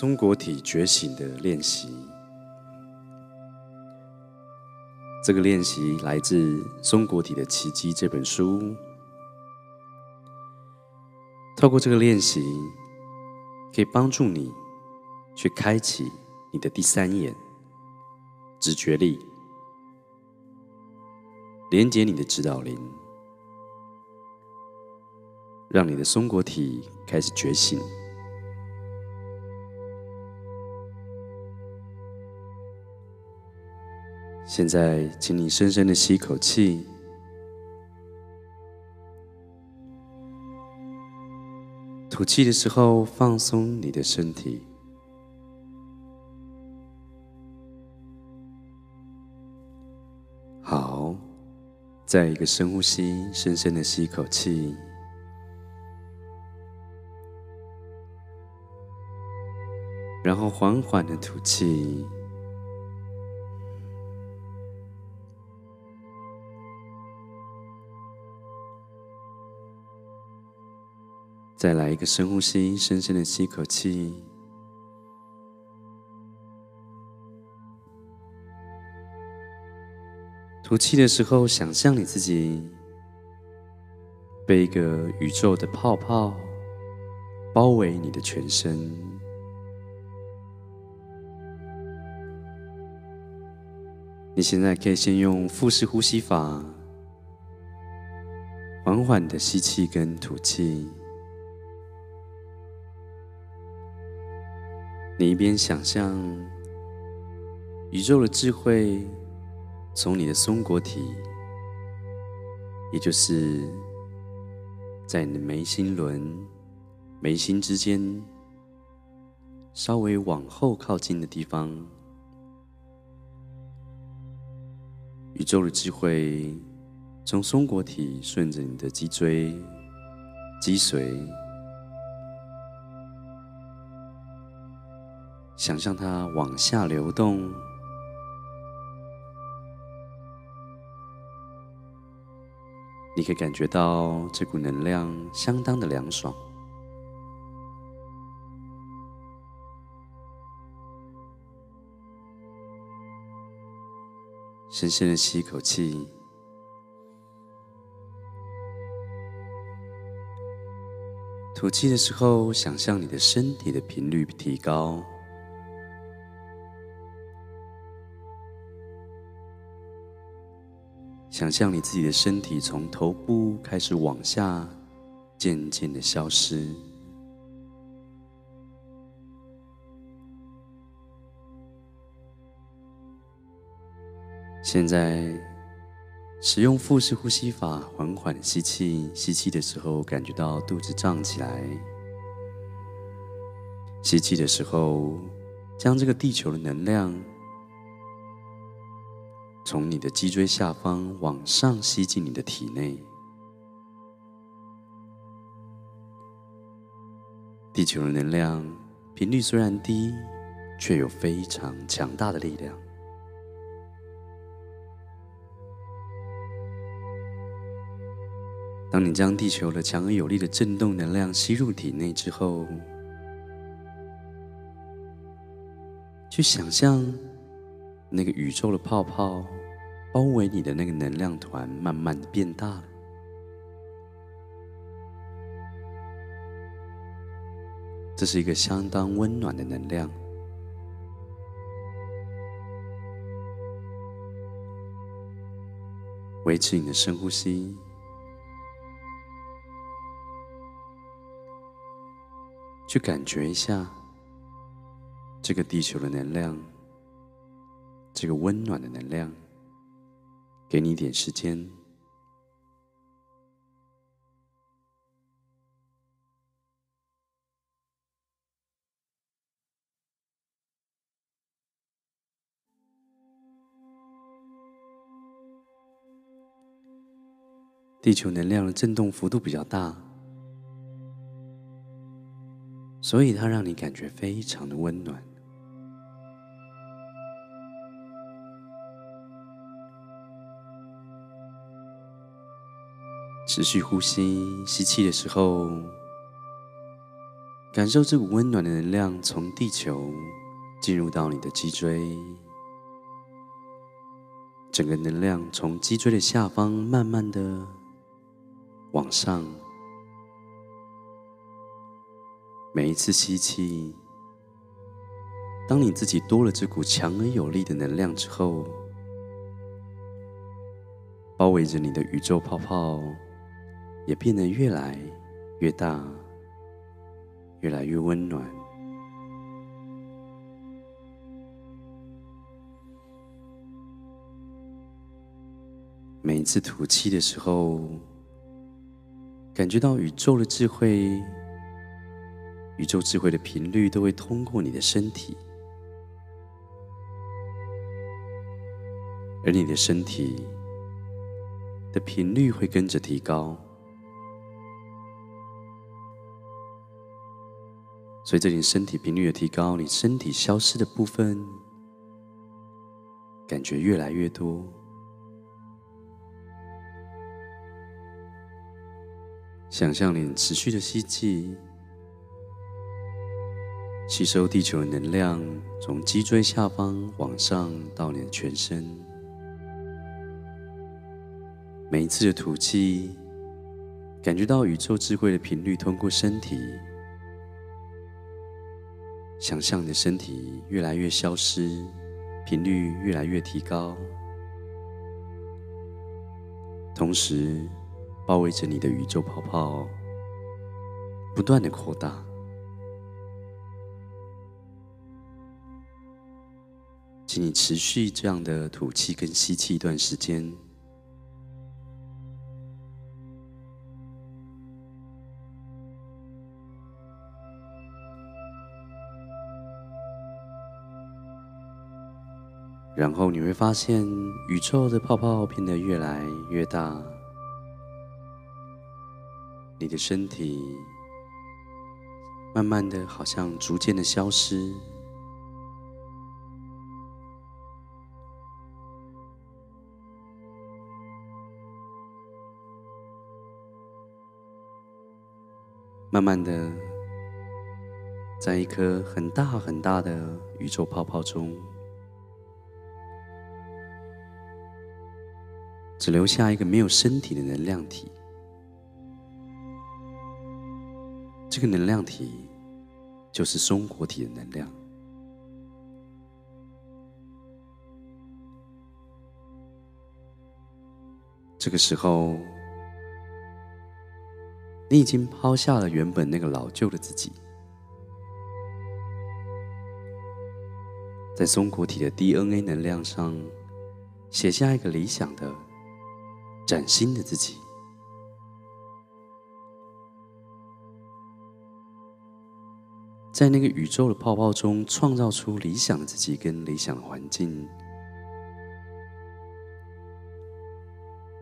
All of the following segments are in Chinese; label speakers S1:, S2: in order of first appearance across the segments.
S1: 松果体觉醒的练习。这个练习来自《松果体的奇迹》这本书。透过这个练习，可以帮助你去开启你的第三眼——直觉力，连接你的指导灵，让你的松果体开始觉醒。现在，请你深深的吸一口气，吐气的时候放松你的身体。好，再一个深呼吸，深深的吸一口气，然后缓缓的吐气。再来一个深呼吸，深深的吸口气，吐气的时候，想象你自己被一个宇宙的泡泡包围你的全身。你现在可以先用腹式呼吸法，缓缓的吸气跟吐气。你一边想象宇宙的智慧从你的松果体，也就是在你的眉心轮、眉心之间稍微往后靠近的地方，宇宙的智慧从松果体顺着你的脊椎、脊髓。想象它往下流动，你可以感觉到这股能量相当的凉爽。深深的吸一口气，吐气的时候，想象你的身体的频率提高。想象你自己的身体从头部开始往下，渐渐的消失。现在，使用腹式呼吸法，缓缓的吸气。吸气的时候，感觉到肚子胀起来；吸气的时候，将这个地球的能量。从你的脊椎下方往上吸进你的体内，地球的能量频率虽然低，却有非常强大的力量。当你将地球的强而有力的震动能量吸入体内之后，去想象那个宇宙的泡泡。包围你的那个能量团慢慢的变大了，这是一个相当温暖的能量。维持你的深呼吸，去感觉一下这个地球的能量，这个温暖的能量。给你一点时间。地球能量的震动幅度比较大，所以它让你感觉非常的温暖。持续呼吸，吸气的时候，感受这股温暖的能量从地球进入到你的脊椎，整个能量从脊椎的下方慢慢的往上。每一次吸气，当你自己多了这股强而有力的能量之后，包围着你的宇宙泡泡也变得越来越大。越来越温暖。每一次吐气的时候，感觉到宇宙的智慧，宇宙智慧的频率都会通过你的身体，而你的身体的频率会跟着提高。随着你身体频率的提高，你身体消失的部分感觉越来越多。想象你持续的吸气，吸收地球的能量，从脊椎下方往上到你的全身。每一次的吐气，感觉到宇宙智慧的频率通过身体。想象你的身体越来越消失，频率越来越提高，同时包围着你的宇宙泡泡不断的扩大。请你持续这样的吐气跟吸气一段时间。然后你会发现，宇宙的泡泡变得越来越大，你的身体慢慢的，好像逐渐的消失，慢慢的，在一颗很大很大的宇宙泡泡中。只留下一个没有身体的能量体，这个能量体就是松果体的能量。这个时候，你已经抛下了原本那个老旧的自己，在松果体的 DNA 能量上写下一个理想的。崭新的自己，在那个宇宙的泡泡中创造出理想的自己跟理想的环境。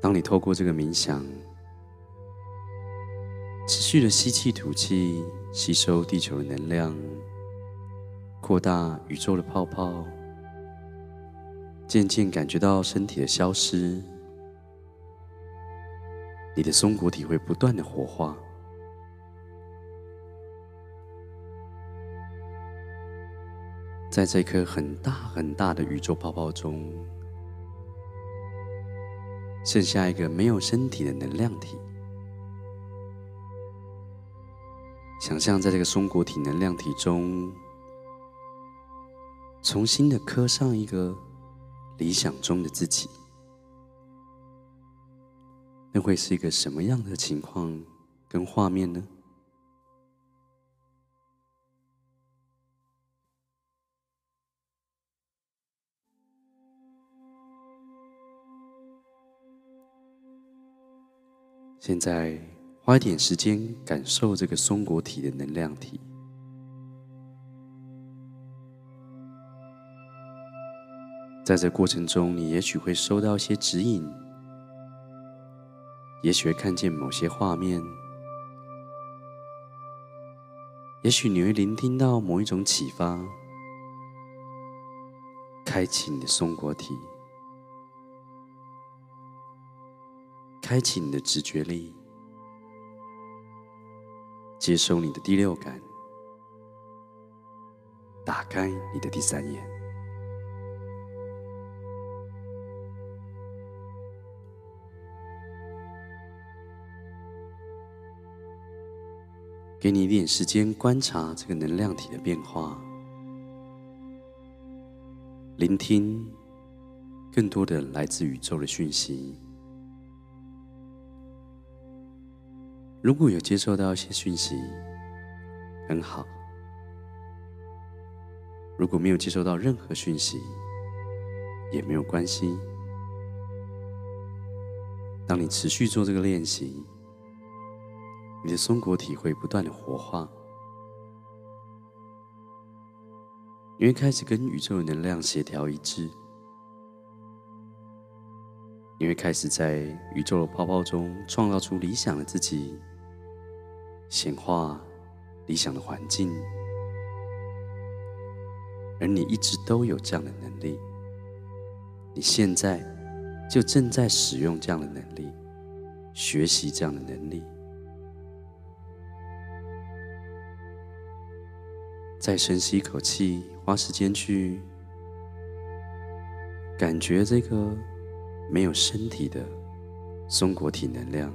S1: 当你透过这个冥想，持续的吸气吐气，吸收地球的能量，扩大宇宙的泡泡，渐渐感觉到身体的消失。你的松果体会不断的活化，在这颗很大很大的宇宙泡泡中，剩下一个没有身体的能量体。想象在这个松果体能量体中，重新的刻上一个理想中的自己。那会是一个什么样的情况跟画面呢？现在花一点时间感受这个松果体的能量体，在这过程中，你也许会收到一些指引。也许会看见某些画面，也许你会聆听到某一种启发，开启你的松果体，开启你的直觉力，接收你的第六感，打开你的第三眼，给你一点时间观察这个能量体的变化，聆听更多的来自宇宙的讯息。如果有接收到一些讯息，很好。如果没有接收到任何讯息，也没有关系。当你持续做这个练习，你的松果体会不断的活化，你会开始跟宇宙的能量协调一致，你会开始在宇宙的泡泡中创造出理想的自己，显化理想的环境。而你一直都有这样的能力，你现在就正在使用这样的能力，学习这样的能力。再深吸一口气，花时间去感觉这个没有身体的松果体能量，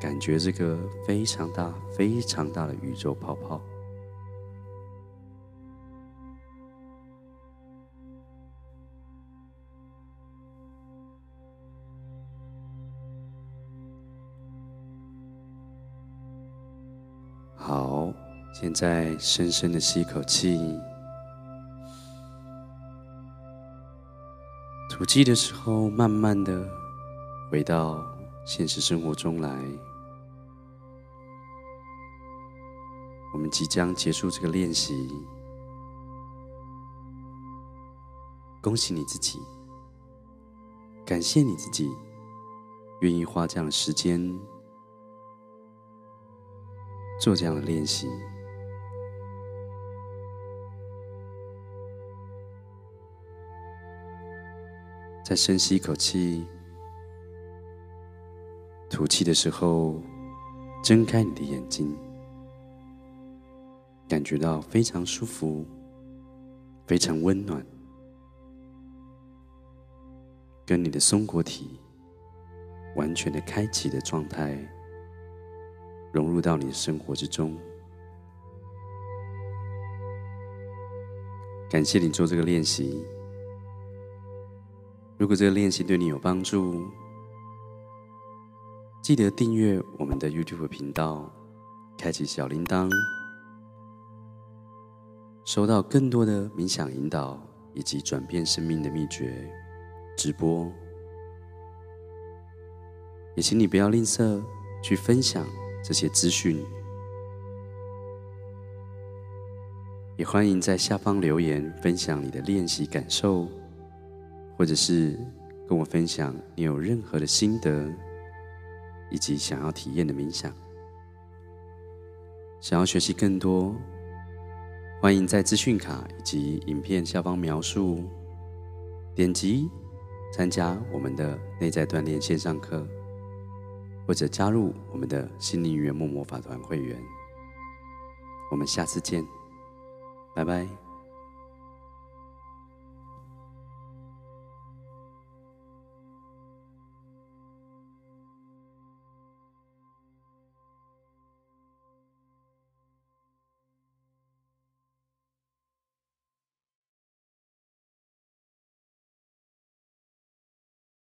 S1: 感觉这个非常大、非常大的宇宙泡泡。现在深深的吸一口气，吐气的时候，慢慢的回到现实生活中来。我们即将结束这个练习，恭喜你自己，感谢你自己，愿意花这样的时间。做这样的练习，再深吸一口气，吐气的时候，睁开你的眼睛，感觉到非常舒服，非常温暖，跟你的松果体完全的开启的状态。融入到你的生活之中。感谢你做这个练习。如果这个练习对你有帮助，记得订阅我们的 YouTube 频道，开启小铃铛，收到更多的冥想引导以及转变生命的秘诀直播。也请你不要吝啬去分享。这些资讯，也欢迎在下方留言分享你的练习感受，或者是跟我分享你有任何的心得，以及想要体验的冥想。想要学习更多，欢迎在资讯卡以及影片下方描述点击参加我们的内在锻炼线上课。或者加入我们的心灵圆梦魔法团会员，我们下次见，拜拜。